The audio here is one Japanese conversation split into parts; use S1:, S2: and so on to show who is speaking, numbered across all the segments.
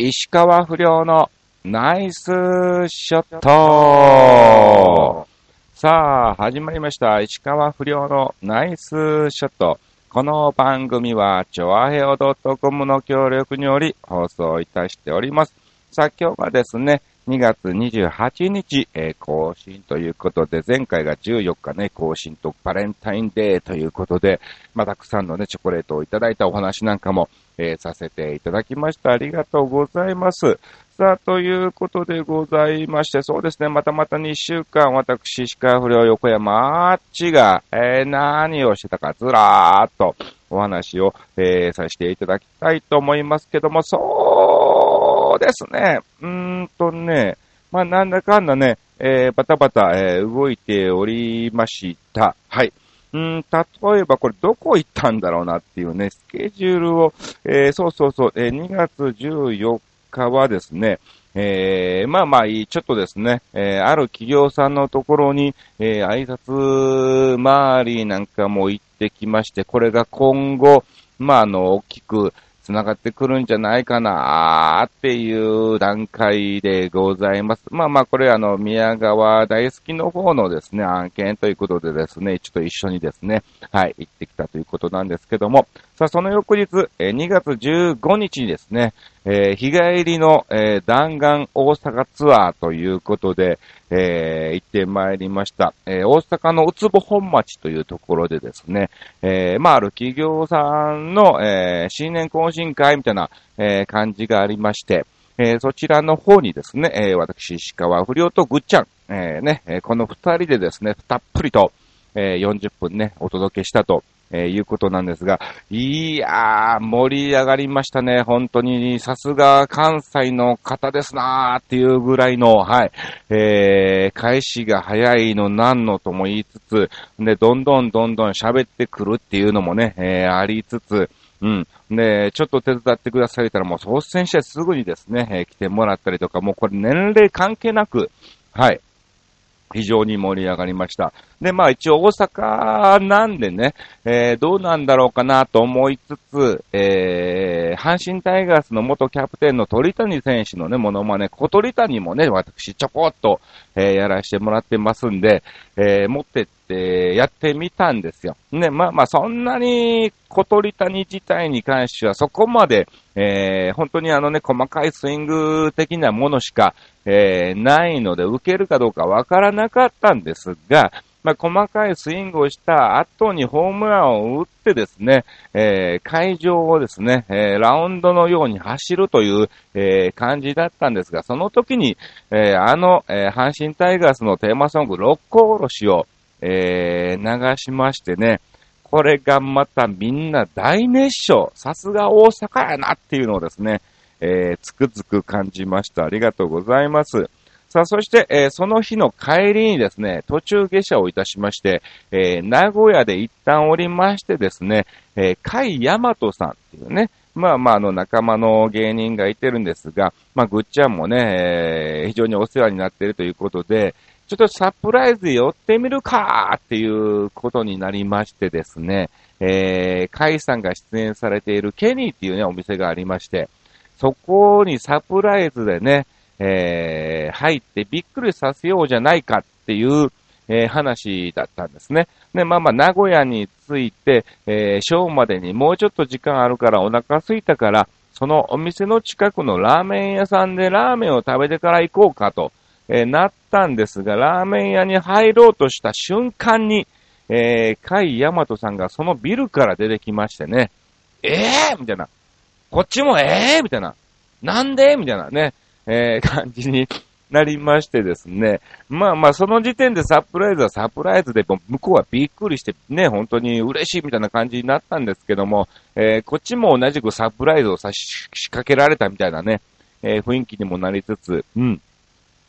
S1: 石川不良のナイスショットさあ、始まりました。石川不良のナイスショット。この番組は、チョアヘオ .com の協力により放送いたしております。さあ、今日はですね、2月28日、えー、更新ということで、前回が14日ね、更新とバレンタインデーということで、まあ、たくさんのね、チョコレートをいただいたお話なんかも、えー、させていただきました。ありがとうございます。さあ、ということでございまして、そうですね、またまた2週間、私、石川不良横山あっちが、えー、何をしてたか、ずらーっとお話を、えー、させていただきたいと思いますけども、そうですね、うーんとね、まあ、なんだかんだね、えー、バタバタ、えー、動いておりました。はい。うん、例えばこれどこ行ったんだろうなっていうね、スケジュールを、えー、そうそうそう、えー、2月14日はですね、えー、まあまあいい、ちょっとですね、えー、ある企業さんのところに、えー、挨拶周りなんかも行ってきまして、これが今後、まああの、大きく、繋がってくるんじゃないかなっていう段階でございます。まあまあ、これあの、宮川大好きの方のですね、案件ということでですね、ちょっと一緒にですね、はい、行ってきたということなんですけども、さあ、その翌日、え2月15日にですね、えー、日帰りの、えー、弾丸大阪ツアーということで、えー、行ってまいりました。え、大阪のうつぼ本町というところでですね、え、まあ、ある企業さんの、え、新年懇親会みたいな、え、感じがありまして、え、そちらの方にですね、え、私、石川不良とぐっちゃん、え、ね、この二人でですね、たっぷりと、えー、40分ね、お届けしたとえー、いうことなんですが、いやー、盛り上がりましたね。本当に、さすが関西の方ですなーっていうぐらいの、はい、えー、開始が早いのなんのとも言いつつ、で、どんどんどんどん喋ってくるっていうのもね、えー、ありつつ、うん。で、ちょっと手伝ってくださいたらもう率先してすぐにですね、えー、来てもらったりとか、もうこれ年齢関係なく、はい、非常に盛り上がりました。で、まあ一応大阪なんでね、えー、どうなんだろうかなと思いつつ、えー、阪神タイガースの元キャプテンの鳥谷選手のね、モノマネ、小鳥谷もね、私ちょこっと、えー、やらせてもらってますんで、えー、持ってってやってみたんですよ。ね、まあまあそんなに小鳥谷自体に関してはそこまで、えー、本当にあのね、細かいスイング的なものしか、えー、ないので、受けるかどうかわからなかったんですが、まあ、細かいスイングをした後にホームランを打ってですね、えー、会場をですね、えー、ラウンドのように走るという、えー、感じだったんですが、その時に、えあの、え阪神タイガースのテーマソング、六甲おろしを、え流しましてね、これがまたみんな大熱唱。さすが大阪やなっていうのをですね、えー、つくづく感じました。ありがとうございます。さあ、そして、えー、その日の帰りにですね、途中下車をいたしまして、えー、名古屋で一旦降りましてですね、えー、甲斐大和さんっていうね、まあまあ、あの、仲間の芸人がいてるんですが、まあ、ぐっちゃんもね、えー、非常にお世話になっているということで、ちょっとサプライズ寄ってみるかっていうことになりましてですね、えー、カイさんが出演されているケニーっていうね、お店がありまして、そこにサプライズでね、えー、入ってびっくりさせようじゃないかっていう、えー、話だったんですね。で、まあまあ、名古屋に着いて、えー、ショーまでにもうちょっと時間あるからお腹空いたから、そのお店の近くのラーメン屋さんでラーメンを食べてから行こうかと、えー、なったんですが、ラーメン屋に入ろうとした瞬間に、えー、甲斐大和さんがそのビルから出てきましてね、ええー、みたいな。こっちもええー、みたいな。なんでみたいなね、えー、感じになりましてですね。まあまあ、その時点でサプライズはサプライズで、向こうはびっくりしてね、本当に嬉しいみたいな感じになったんですけども、えー、こっちも同じくサプライズをさし仕掛けられたみたいなね、えー、雰囲気にもなりつつ、うん。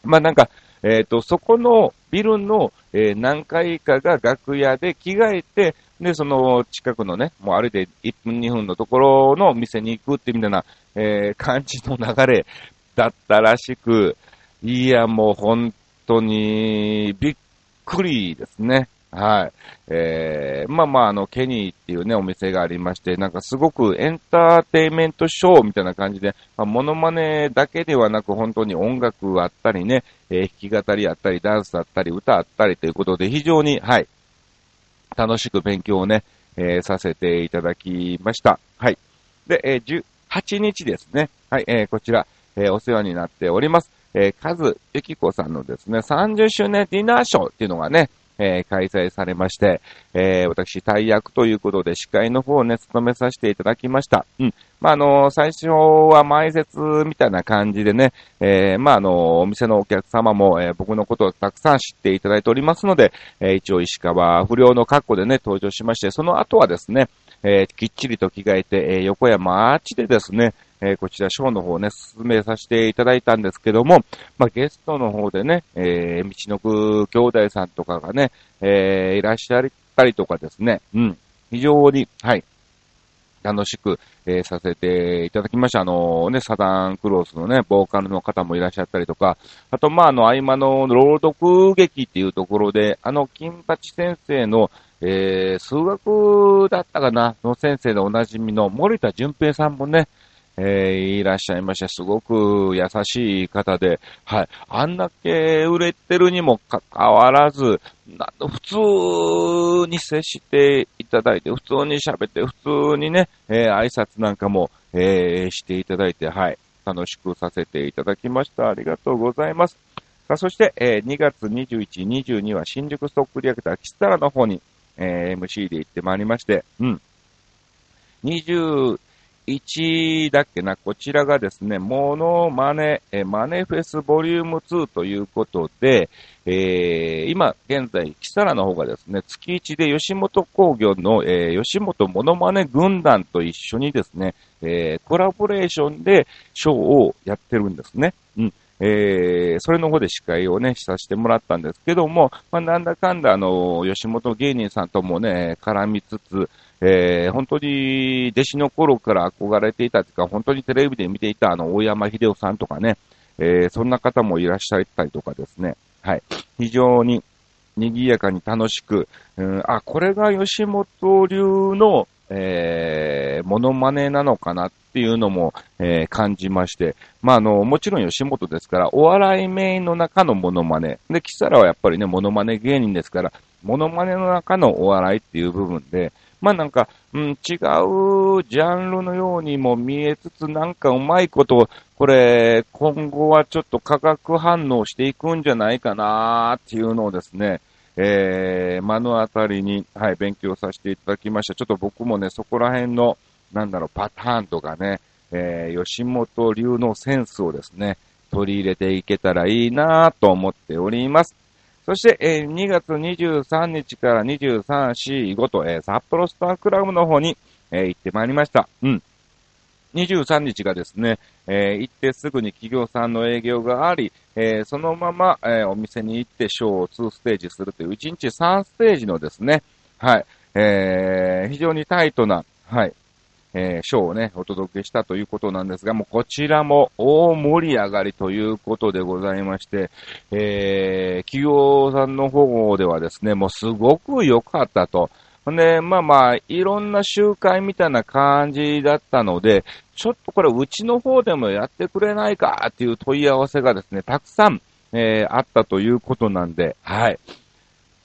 S1: まあなんか、えっ、ー、と、そこのビルの、えー、何階かが楽屋で着替えて、で、その近くのね、もう歩いて1分2分のところの店に行くってみたいな、えー、感じの流れだったらしく、いや、もう本当にびっくりですね。はい。えー、まあまあ、あの、ケニーっていうね、お店がありまして、なんかすごくエンターテイメントショーみたいな感じで、まあ、モノマネだけではなく、本当に音楽あったりね、えー、弾き語りあったり、ダンスあったり、歌あったりということで、非常に、はい、楽しく勉強をね、えー、させていただきました。はい。で、えー、18日ですね。はい、えー、こちら、えー、お世話になっております。えー、カズエキコさんのですね、30周年ディナーショーっていうのがね、えー、開催されまして、えー、私、大役ということで司会の方をね、務めさせていただきました。うん。まあ、あの、最初は前説みたいな感じでね、えー、まあ、あの、お店のお客様も、えー、僕のことをたくさん知っていただいておりますので、えー、一応石川不良の格好でね、登場しまして、その後はですね、えー、きっちりと着替えて、えー、横山アーチでですね、えー、こちらショーの方ね、進めさせていただいたんですけども、まあ、ゲストの方でね、えー、道のく兄弟さんとかがね、えー、いらっしゃったりとかですね、うん、非常に、はい、楽しく、えー、させていただきました。あのね、サダンクロースのね、ボーカルの方もいらっしゃったりとか、あと、まあ、あの、合間の朗読劇っていうところで、あの、金八先生の、えー、数学だったかな、の先生でおなじみの森田淳平さんもね、えー、いらっしゃいまして、すごく優しい方で、はい。あんだけ売れてるにもかかわらず、普通に接していただいて、普通に喋って、普通にね、えー、挨拶なんかも、えー、していただいて、はい。楽しくさせていただきました。ありがとうございます。さあ、そして、えー、2月21、22は新宿ストックリアクターキスタラの方に、えー、MC で行ってまいりまして、うん。20、1だっけな、こちらがですね、モノマネ、えマネフェスボリューム2ということで、えー、今現在、キサラの方がですね、月1で吉本工業の、えー、吉本モノマネ軍団と一緒にですね、えー、コラボレーションでショーをやってるんですね。うん。えー、それの方で司会をね、させてもらったんですけども、まあ、なんだかんだ、あの、吉本芸人さんともね、絡みつつ、えー、本当に弟子の頃から憧れていたというか、本当にテレビで見ていたあの、大山秀夫さんとかね、えー、そんな方もいらっしゃったりとかですね、はい。非常に賑やかに楽しく、うん、あ、これが吉本流の、えー、モノマネなのかなっていうのも、えー、感じまして、まあ、あの、もちろん吉本ですから、お笑いメインの中のモノマネ。で、キサラはやっぱりね、モノマネ芸人ですから、モノマネの中のお笑いっていう部分で、まあなんか、うん、違うジャンルのようにも見えつつ、なんかうまいこと、これ、今後はちょっと化学反応していくんじゃないかなっていうのをですね、えー、目の当たりに、はい、勉強させていただきました。ちょっと僕もね、そこら辺の、なんだろう、パターンとかね、えー、吉本流のセンスをですね、取り入れていけたらいいなと思っております。そして、えー、2月23日から23、4、5と、えー、札幌スタークラブの方に、えー、行ってまいりました。うん。23日がですね、えー、行ってすぐに企業さんの営業があり、えー、そのまま、えー、お店に行ってショーを2ステージするという、1日3ステージのですね、はい、えー、非常にタイトな、はい、えー、ショーをね、お届けしたということなんですが、もうこちらも大盛り上がりということでございまして、えー、企業さんの方ではですね、もうすごく良かったと。で、まあまあ、いろんな集会みたいな感じだったので、ちょっとこれうちの方でもやってくれないかっていう問い合わせがですね、たくさん、えー、あったということなんで、はい。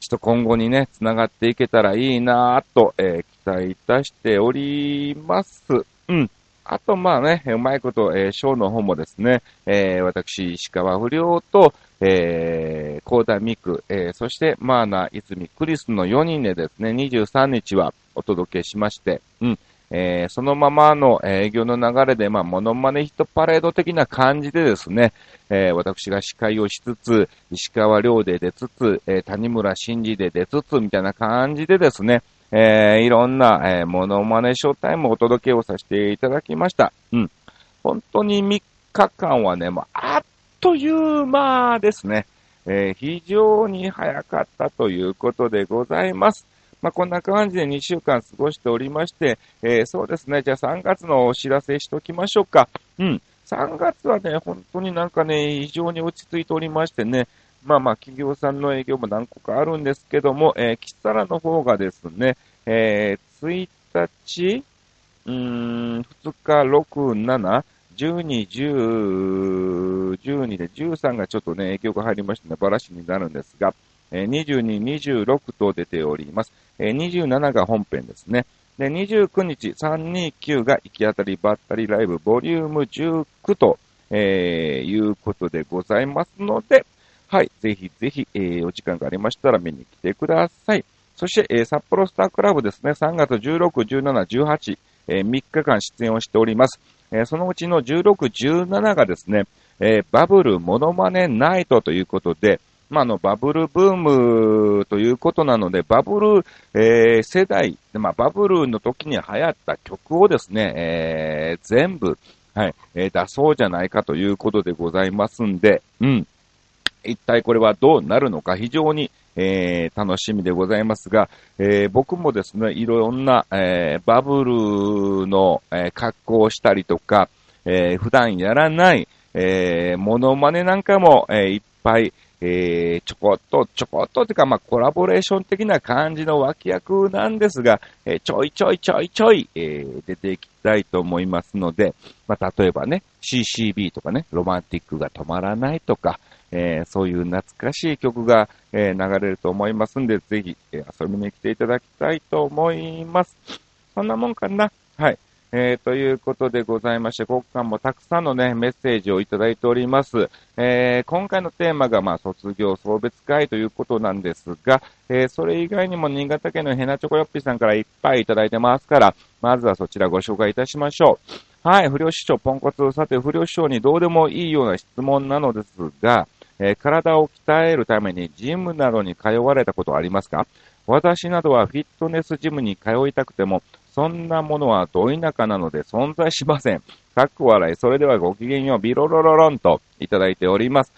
S1: ちょっと今後にね、繋がっていけたらいいなぁと、えー、待いたしております。うん。あと、まあね、うまいこと、えー、ショーの方もですね、えー、私、石川不良と、えー、高田美久、えー、そして、マーナ、泉、クリスの4人でですね、23日はお届けしまして、うん。えー、そのままの営業の流れで、まあ、モノマネヒットパレード的な感じでですね、えー、私が司会をしつつ、石川良で出つつ、えー、谷村新司で出つつ、みたいな感じでですね、えー、いろんな、えー、モノマネショータイムをお届けをさせていただきました。うん。本当に3日間はね、もうあっという間ですね。えー、非常に早かったということでございます。まあ、こんな感じで2週間過ごしておりまして、えー、そうですね、じゃあ3月のお知らせしときましょうか。うん。3月はね、本当になんかね、非常に落ち着いておりましてね、まあまあ、企業さんの営業も何個かあるんですけども、えー、キサラの方がですね、えー、1日、うーん、2日、6、7、12、10、12で、13がちょっとね、影響が入りましてね、バラシになるんですが、え、22、26と出ております。え、27が本編ですね。で、29日、329が行き当たりばったりライブボリューム19と、えー、いうことでございますので、はい、ぜひぜひ、えー、お時間がありましたら見に来てください。そして、えー、札幌スタークラブですね、3月16、17、18、えー、3日間出演をしております。えー、そのうちの16、17がですね、えー、バブルモノマネナイトということで、まあ、の、バブルブームということなので、バブル、えー、世代、まあ、バブルの時に流行った曲をですね、えー、全部、はい、えー、出そうじゃないかということでございますんで、うん。一体これはどうなるのか非常に、えー、楽しみでございますが、えー、僕もですね、いろんな、えー、バブルの、え格好をしたりとか、え普段やらない、えモノマネなんかも、えいっぱい、えちょこっと、ちょこっとっていうか、まあ、コラボレーション的な感じの脇役なんですが、えちょいちょいちょいちょい、え出ていきたいと思いますので、まあ、例えばね、CCB とかね、ロマンティックが止まらないとか、えー、そういう懐かしい曲が、えー、流れると思いますんで、ぜひ、え、遊びに来ていただきたいと思います。そんなもんかなはい。えー、ということでございまして、ここ間もたくさんのね、メッセージをいただいております。えー、今回のテーマが、まあ、卒業送別会ということなんですが、えー、それ以外にも新潟県のヘナチョコヨッピーさんからいっぱいいただいてますから、まずはそちらご紹介いたしましょう。はい、不良師匠ポンコツ。さて、不良師匠にどうでもいいような質問なのですが、えー、体を鍛えるためにジムなどに通われたことはありますか？私などはフィットネスジムに通いたくても、そんなものはど田舎なので存在しません。かっこ笑い。それではごきげんよう、ビロロロロンといただいております。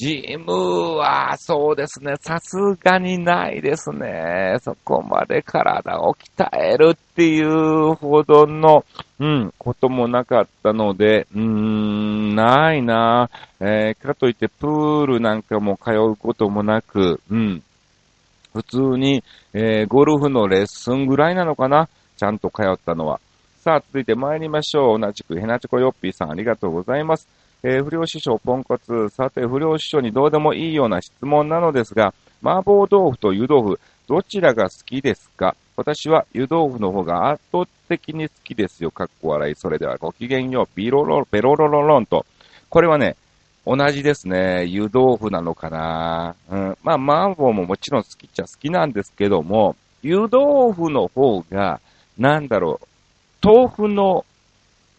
S1: ジムは、そうですね、さすがにないですね。そこまで体を鍛えるっていうほどの、うん、こともなかったので、うーん、ないなえー、かといってプールなんかも通うこともなく、うん、普通に、えー、ゴルフのレッスンぐらいなのかな？ちゃんと通ったのは。さあ、続いて参りましょう。同じくヘナチョコヨッピーさんありがとうございます。えー、不良師匠ポンコツ。さて、不良師匠にどうでもいいような質問なのですが、麻婆豆腐と湯豆腐、どちらが好きですか？私は湯豆腐の方が圧倒的に好きですよ。かっこ笑い。それではごきげんよう。ビロロ、ベロロロロンと。これはね、同じですね。湯豆腐なのかな？うん。まあ、麻婆ももちろん好きっちゃ好きなんですけども、湯豆腐の方が、なんだろう、豆腐の、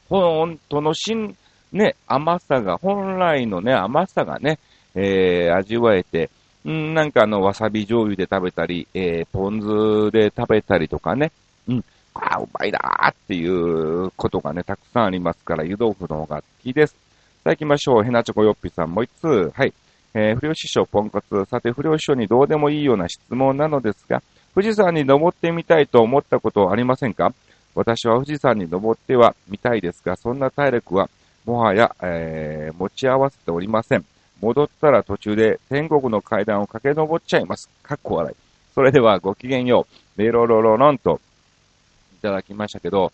S1: 本当の芯、ね、甘さが、本来のね、甘さがね、えー、味わえて、んなんかあの、わさび醤油で食べたり、えー、ポン酢で食べたりとかね、うん、あうまいなーっていうことがね、たくさんありますから、湯豆腐の方が好きです。さあ行きましょう。ヘナチョコヨッピさんもう一つ。はい。えー、不良師匠ポンコツ。さて、不良師匠にどうでもいいような質問なのですが、富士山に登ってみたいと思ったことありませんか？私は富士山に登ってはみたいですが、そんな体力はもはや、えー、持ち合わせておりません。戻ったら途中で天国の階段を駆け上っちゃいます。かっこ笑い。それではごきげんよう。メロロロロンといただきましたけど、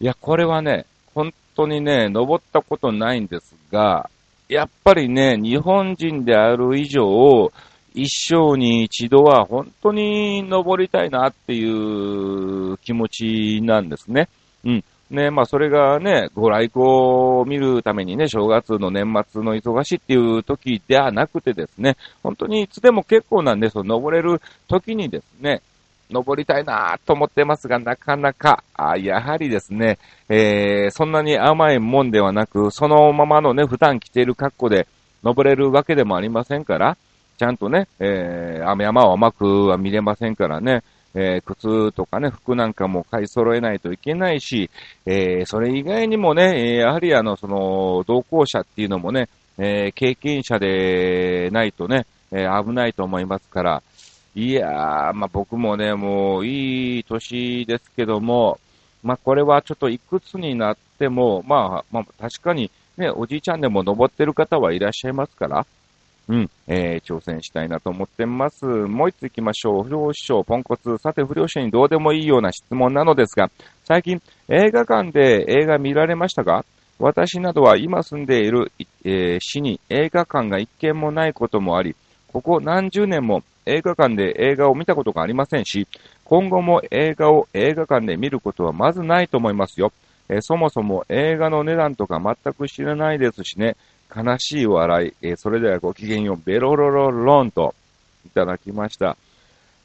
S1: いや、これはね、本当にね、登ったことないんですが、やっぱりね、日本人である以上、一生に一度は本当に登りたいなっていう気持ちなんですね。うん。ね、まあそれがね、ご来光を見るためにね、正月の年末の忙しいっていう時ではなくてですね、本当にいつでも結構なんで、その登れる時にですね、登りたいなと思ってますが、なかなか、あやはりですね、えー、そんなに甘いもんではなく、そのままのね、普段着ている格好で登れるわけでもありませんから、ちゃんとね、えー、雨山を甘くは見れませんからね、えー、靴とかね、服なんかも買い揃えないといけないし、えー、それ以外にもね、やはりあの、その、同行者っていうのもね、えー、経験者でないとね、えー、危ないと思いますから、いやー、まあ、僕もね、もういい年ですけども、まあ、これはちょっといくつになっても、まあ、まあ、確かにね、おじいちゃんでも登ってる方はいらっしゃいますから、うん、えー、挑戦したいなと思ってます。もう一つ行きましょう。不良師匠、ポンコツ。さて、不良師匠にどうでもいいような質問なのですが、最近、映画館で映画見られましたか？私などは今住んでいる、えー市に映画館が一軒もないこともあり、ここ何十年も映画館で映画を見たことがありませんし、今後も映画を映画館で見ることはまずないと思いますよ。えーそもそも映画の値段とか全く知らないですしね。悲しい笑い。えーそれではごきげんよう。ベロロロロンといただきました。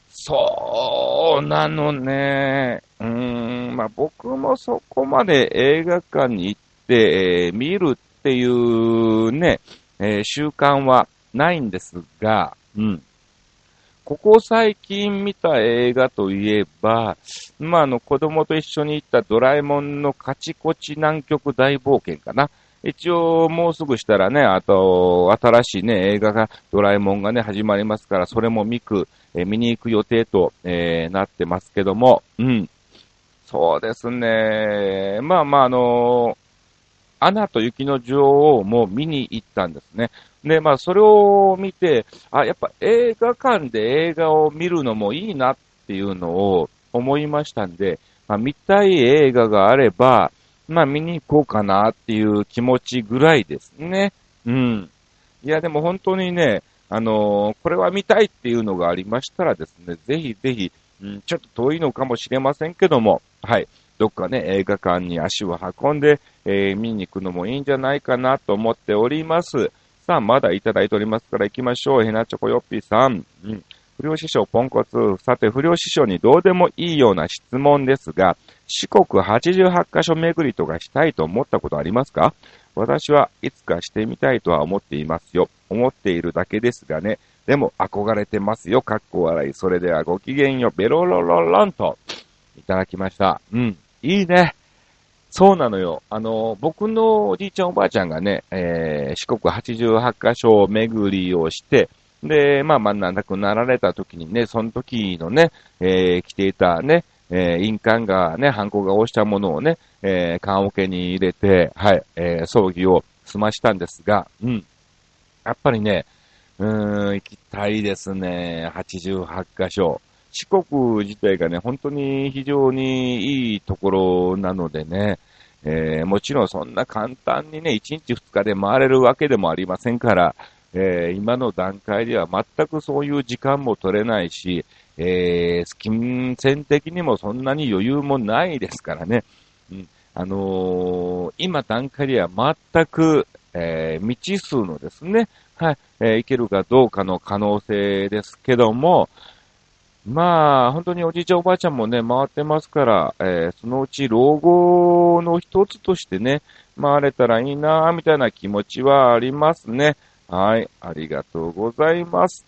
S1: そうなのね。うーん、まあ僕もそこまで映画館に行って、えー見るっていうね、えー習慣はないんですが、うん。ここ最近見た映画といえば、まあ、あの、子供と一緒に行ったドラえもんのカチコチ南極大冒険かな。一応、もうすぐしたらね、あと、新しいね、映画が、ドラえもんがね、始まりますから、それも見く、えー見に行く予定と、えーなってますけども、うん。そうですね。まあまあ、あのアナと雪の女王も見に行ったんですね。で、まあ、それを見て、あ、やっぱ映画館で映画を見るのもいいなっていうのを思いましたんで、まあ、見たい映画があれば、まあ、見に行こうかなっていう気持ちぐらいですね。うん。いや、でも本当にね、あのーこれは見たいっていうのがありましたらですね、ぜひぜひ、うん、ちょっと遠いのかもしれませんけども、はい。どっかね、映画館に足を運んで、えー見に行くのもいいんじゃないかなと思っております。さあ、まだいただいておりますから行きましょう。ヘナチョコヨッピーさん。うん。不良師匠ポンコツ。さて、不良師匠にどうでもいいような質問ですが、四国88カ所巡りとかしたいと思ったことありますか？私はいつかしてみたいとは思っていますよ。思っているだけですがね。でも憧れてますよ。かっこ笑い。それではごきげんよう。ベロロロロンといただきました。うん。いいね。そうなのよ。あの、僕のおじいちゃんおばあちゃんがね、えー四国88カ所巡りをして、で、まあまあ亡くなられた時にね、その時のね、えー着ていたね、えー印鑑がね、犯行が押したものをね、えー棺桶に入れて、はい、えー葬儀を済ましたんですが、うん。やっぱりね、うーん、行きたいですね。88カ所。四国自体がね、本当に非常にいいところなのでね、えーもちろんそんな簡単にね、1日2日で回れるわけでもありませんから、えー今の段階では全くそういう時間も取れないし、えー金銭的にもそんなに余裕もないですからね。うん、あのー今段階では全く、えー未知数のですね、はい、えーいけるかどうかの可能性ですけども、まあ、本当におじいちゃんおばあちゃんもね、回ってますから、えーそのうち老後の一つとしてね、回れたらいいな、みたいな気持ちはありますね。はい、ありがとうございます。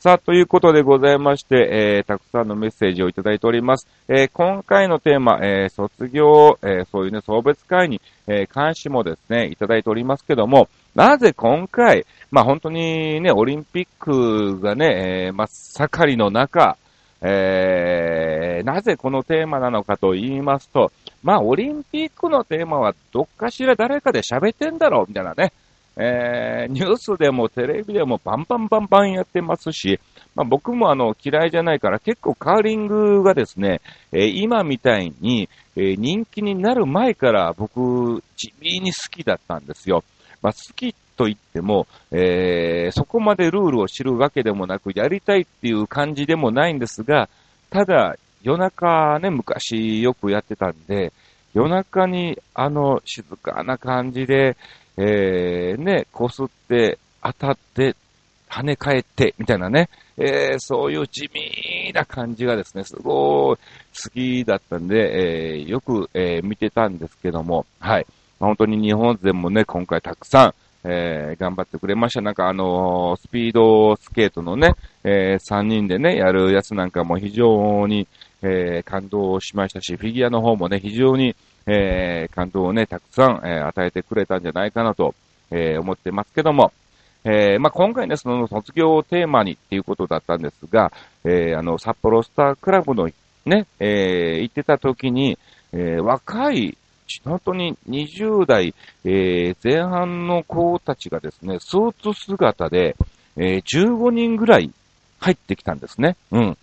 S1: さあ、ということでございまして、えーたくさんのメッセージをいただいております。えー今回のテーマ、えー卒業、えーそういうね、送別会に、えー関しもですね、いただいておりますけども、なぜ今回、まあ本当にね、オリンピックがね、えー真っ盛りの中、えーなぜこのテーマなのかと言いますと、まあオリンピックのテーマはどっかしら誰かで喋ってんだろう、みたいなね。えーニュースでもテレビでもバンバンバンバンやってますし、まあ、僕もあの嫌いじゃないから結構カーリングがですね、えー今みたいに、えー人気になる前から僕地味に好きだったんですよ。まあ、好きと言っても、えーそこまでルールを知るわけでもなく、やりたいっていう感じでもないんですが、ただ、夜中ね、昔よくやってたんで、夜中にあの静かな感じで、えーね、こすって、当たって、跳ね返って、みたいなね、えーそういう地味な感じがですね、すごい好きだったんで、えーよく、えー見てたんですけども、はい。まあ本当に日本勢もね、今回たくさん、えー頑張ってくれました。なんかあのースピードスケートのね、え3人でね、やるやつなんかも非常に、えー感動しましたし、フィギュアの方もね、非常に、えー感動をね、たくさん、えー与えてくれたんじゃないかなと、えー思ってますけども、えーまあ、今回ね、その卒業をテーマにっていうことだったんですが、えーあの、札幌スタークラブのね、えー行ってた時に、えー若い、本当に20代、えー前半の子たちがですね、スーツ姿で、えー、15人ぐらい入ってきたんですね。うん。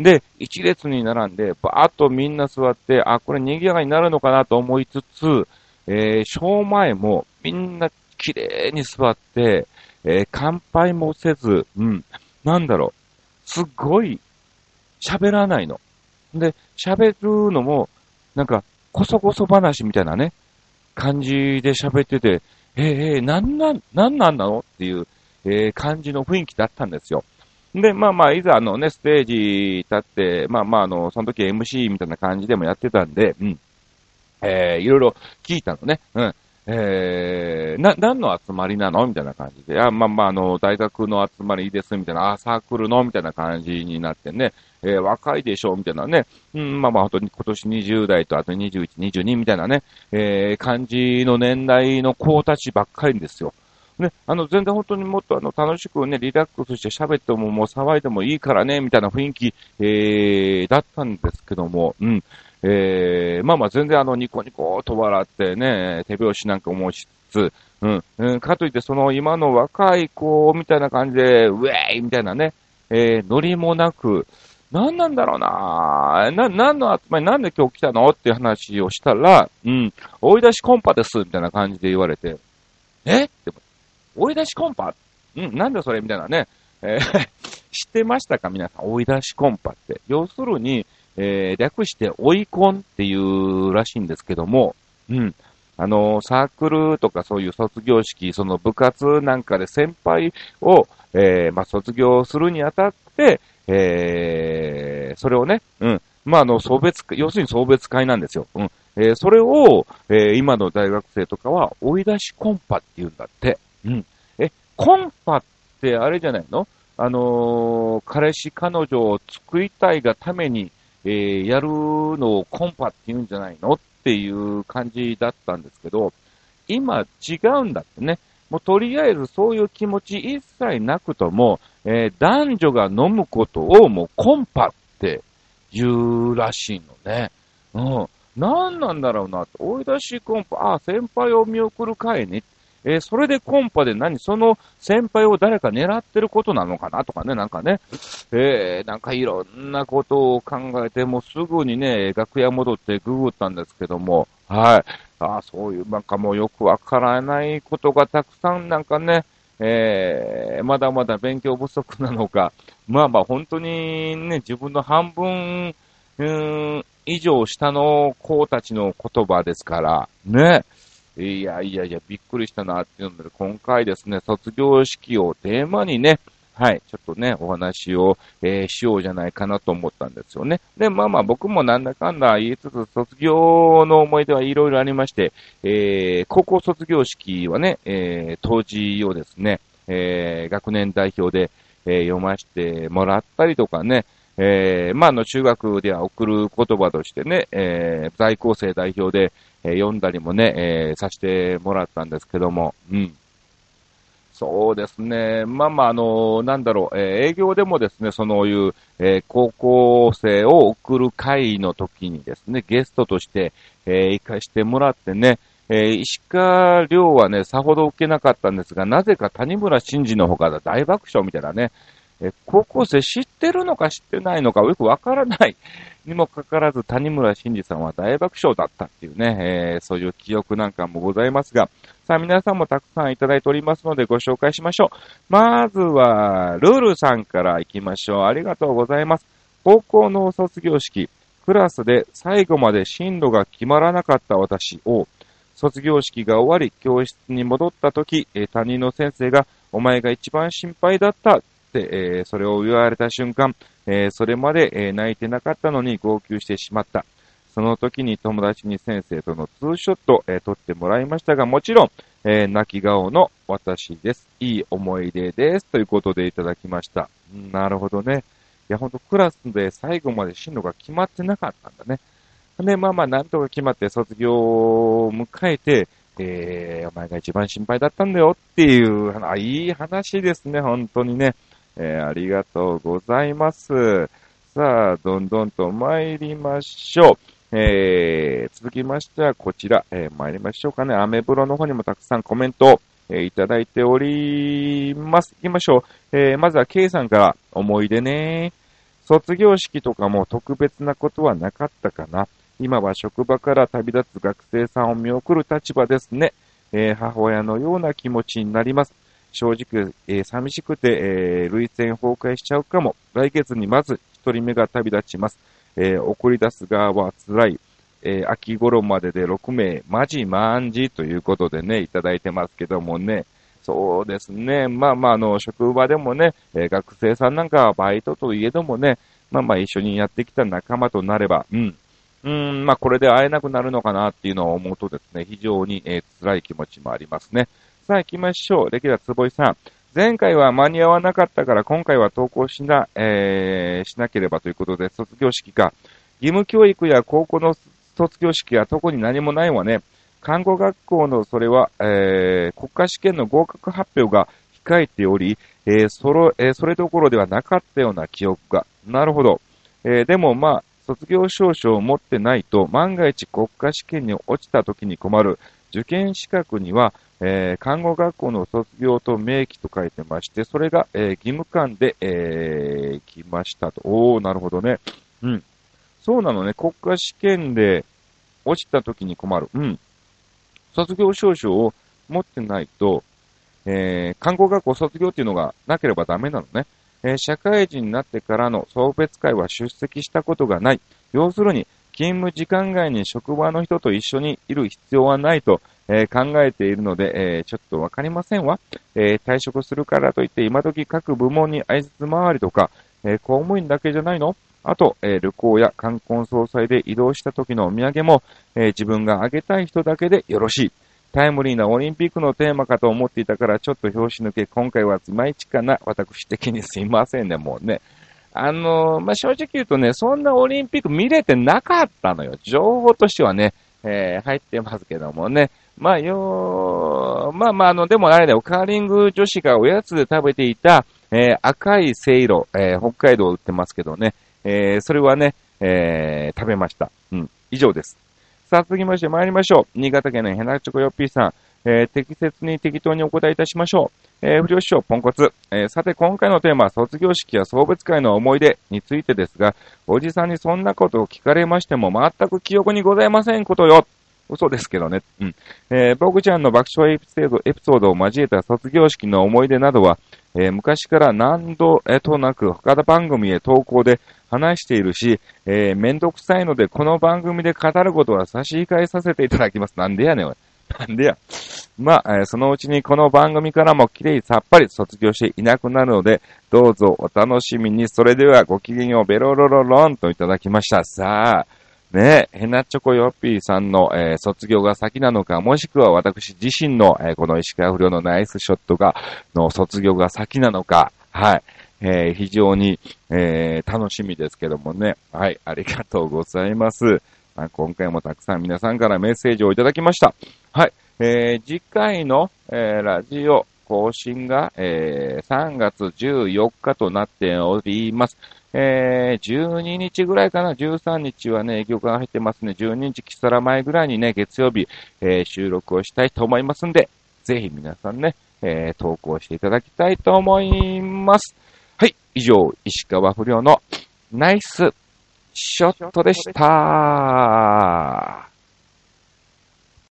S1: で、一列に並んで、バーっとみんな座って、あ、これ賑やかになるのかなと思いつつ、えー、正前もみんな綺麗に座って、えー、乾杯もせず、うん、なんだろう、すっごい喋らないの。で、喋るのも、なんか、こそこそ話みたいなね、感じで喋ってて、えー、えー、なんなん、なんなんなのっていう、えー、感じの雰囲気だったんですよ。で、まあまあ、いざあのね、ステージ立って、まあまあ、あの、その時 MC みたいな感じでもやってたんで、うん。えー、いろいろ聞いたのね。うん。えー、な、何の集まりなの？みたいな感じで。あ、まあまあ、あの、大学の集まりです、みたいな。あ、サークルの？みたいな感じになってね。えー、若いでしょ？みたいなね。うん、まあまあ、本当に今年20代とあと21、22みたいなね。えー、感じの年代の子たちばっかりですよ。ね、あの、全然本当にもっとあの、楽しくね、リラックスして喋ってももう騒いでもいいからね、みたいな雰囲気、えー、だったんですけども、うん。えー、まあまあ全然あの、ニコニコと笑ってね、手拍子なんかもしつつ、うん、うん、かといってその今の若い子みたいな感じで、ウェーイみたいなね、えー、ノリもなく、何なんだろうなな、何の集まり、なんで今日来たのっていう話をしたら、うん、追い出しコンパです、みたいな感じで言われて、え？って。追い出しコンパ？うん、なんだそれ？みたいなね。えー、知ってましたか？皆さん、追い出しコンパって。要するに、えー、略して追いコンっていうらしいんですけども、うん。あの、サークルとかそういう卒業式、その部活なんかで先輩を、えー、まあ、卒業するにあたって、えー、それをね、うん。まあ、あの、送別、要するに送別会なんですよ。うん。えー、それを、えー、今の大学生とかは、追い出しコンパって言うんだって。うん。え、コンパってあれじゃないの？あのー、彼氏彼女を作りたいがために、えー、やるのをコンパって言うんじゃないの？っていう感じだったんですけど、今違うんだってね。もうとりあえずそういう気持ち一切なくとも、えー、男女が飲むことをもうコンパって言うらしいのね。うん。何なんだろうなって。追い出しコンパ、あ、先輩を見送る会ね。えー、それでコンパで何その先輩を誰か狙ってることなのかなとかね、なんかね、えー、なんかいろんなことを考えて、もうすぐにね、楽屋戻ってググったんですけども、はい。ああそういう、なんかもうよくわからないことがたくさんなんかね、えー、まだまだ勉強不足なのか、まあまあ本当にね、自分の半分、うん、以上下の子たちの言葉ですから、ね、いやいやいや、びっくりしたなっていうので、今回ですね、卒業式をテーマにね、はい、ちょっとね、お話を、えー、しようじゃないかなと思ったんですよね。で、まあまあ僕もなんだかんだ言いつつ、卒業の思い出はいろいろありまして、えー、高校卒業式はね、えー、当時をですね、え、学年代表で、え、読ませてもらったりとかね、え、まあ、の、中学では送る言葉としてね、え、在校生代表で、えー、読んだりもね、えー、させてもらったんですけども、うん。そうですね。まあまあ、あの、なんだろう、えー、営業でもですね、そのいう、えー、高校生を送る会の時にですね、ゲストとして、えー、行かしてもらってね、え、石川亮はね、さほど受けなかったんですが、なぜか谷村新司の方が大爆笑みたいなね、え高校生知ってるのか知ってないのかよくわからない。にもかかわらず谷村新司さんは大爆笑だったっていうね、えー、そういう記憶なんかもございますが、さあ皆さんもたくさんいただいておりますのでご紹介しましょう。まずは、ルールさんから行きましょう。ありがとうございます。高校の卒業式、クラスで最後まで進路が決まらなかった私を、卒業式が終わり、教室に戻った時、担任の先生が、お前が一番心配だったって、えー、それを言われた瞬間、えー、それまで、えー、泣いてなかったのに号泣してしまった。その時に友達に先生とのツーショット、えー、撮ってもらいましたが、もちろん、えー、泣き顔の私です。いい思い出です。ということでいただきました。なるほどね。いや、ほんとクラスで最後まで進路が決まってなかったんだね。で、まあまあ、なんとか決まって卒業を迎えて、えー、お前が一番心配だったんだよっていう、あいい話ですね、本当にね。えー、ありがとうございます。さあ、どんどんと参りましょう。えー、続きましてはこちら、えー、参りましょうかね。アメブロの方にもたくさんコメントを、えいただいております。行きましょう。えまずは K さんから思い出ね。卒業式とかも特別なことはなかったかな。今は職場から旅立つ学生さんを見送る立場ですね。えー母親のような気持ちになります。正直、えー寂しくて、えー、累戦崩壊しちゃうかも。来月にまず一人目が旅立ちます。えー送り出す側は辛い。えー秋頃までで6名、マジマンジということでね、いただいてますけどもね。そうですね。まあまあ、あの、職場でもね、えー学生さんなんかはバイトといえどもね、まあまあ一緒にやってきた仲間となれば、うん。うん、まあこれで会えなくなるのかなっていうのを思うとですね、非常に、えー辛い気持ちもありますね。さあ行きましょう。レキラつぼいさん。前回は間に合わなかったから今回は投稿しな、えー、しなければということで卒業式か。義務教育や高校の卒業式は特に何もないわね。看護学校のそれは、えー、国家試験の合格発表が控えており、えーそれ、えーそれどころではなかったような記憶が。なるほど。えーでもまあ、卒業証書を持ってないと、万が一国家試験に落ちた時に困る。受験資格には、えー看護学校の卒業と明記と書いてまして、それが、えー義務感で、えー来ましたと。おー、なるほどね。うん。そうなのね。国家試験で落ちた時に困る。うん。卒業証書を持ってないと、えー看護学校卒業っていうのがなければダメなのね。えー社会人になってからの送別会は出席したことがない。要するに、勤務時間外に職場の人と一緒にいる必要はないと、えー考えているので、えーちょっとわかりませんわ。えー退職するからといって、今時各部門に挨拶回りとか、え公務員だけじゃないの？あと、え旅行や冠婚葬祭で移動した時のお土産も、え自分があげたい人だけでよろしい。タイムリーなオリンピックのテーマかと思っていたから、ちょっと表紙抜け、今回はつまいちかな、私的にすいませんね、もうね。あのまあ、正直言うとね、そんなオリンピック見れてなかったのよ。情報としてはね、えー入ってますけどもね。まあ、よ、まあまあ、あの、でもあれだよ、カーリング女子がおやつで食べていた、えー赤いせいろ、えー北海道売ってますけどね、えーそれはね、えー食べました。うん、以上です。さあ、続きまして参りましょう。新潟県のヘナチョコヨッピーさん、えー適切に適当にお答えいたしましょう。えー不良師匠、ポンコツ。えーさて、今回のテーマは卒業式や送別会の思い出についてですが、おじさんにそんなことを聞かれましても全く記憶にございませんことよ。嘘ですけどね。うん。えー僕ちゃんの爆笑エピソードエピソードを交えた卒業式の思い出などは、えー昔から何度えとなく他の番組へ投稿で話しているし、えーめんどくさいのでこの番組で語ることは差し控えさせていただきます。なんでやねん、おい。なんでや。まあ、えそのうちにこの番組からもきれいさっぱり卒業していなくなるので、どうぞお楽しみに。それではごきげんよう、ベロロロロンといただきました。さあ、ねえ、ヘナチョコヨッピーさんの、えー卒業が先なのか、もしくは私自身の、えーこの石川不良のナイスショットが、の卒業が先なのか、はい。えー非常に、えー楽しみですけどもね。はい、ありがとうございます。まあ今回もたくさん皆さんからメッセージをいただきました。はい。えー次回の、えーラジオ更新が、えー3月14日となっております。えー12日ぐらいかな、13日はね、営業が入ってますね。12日、キサラ前ぐらいにね、月曜日、えー収録をしたいと思いますんで、ぜひ皆さんね、えー投稿していただきたいと思います。はい、以上、石川不良のナイスショットでした。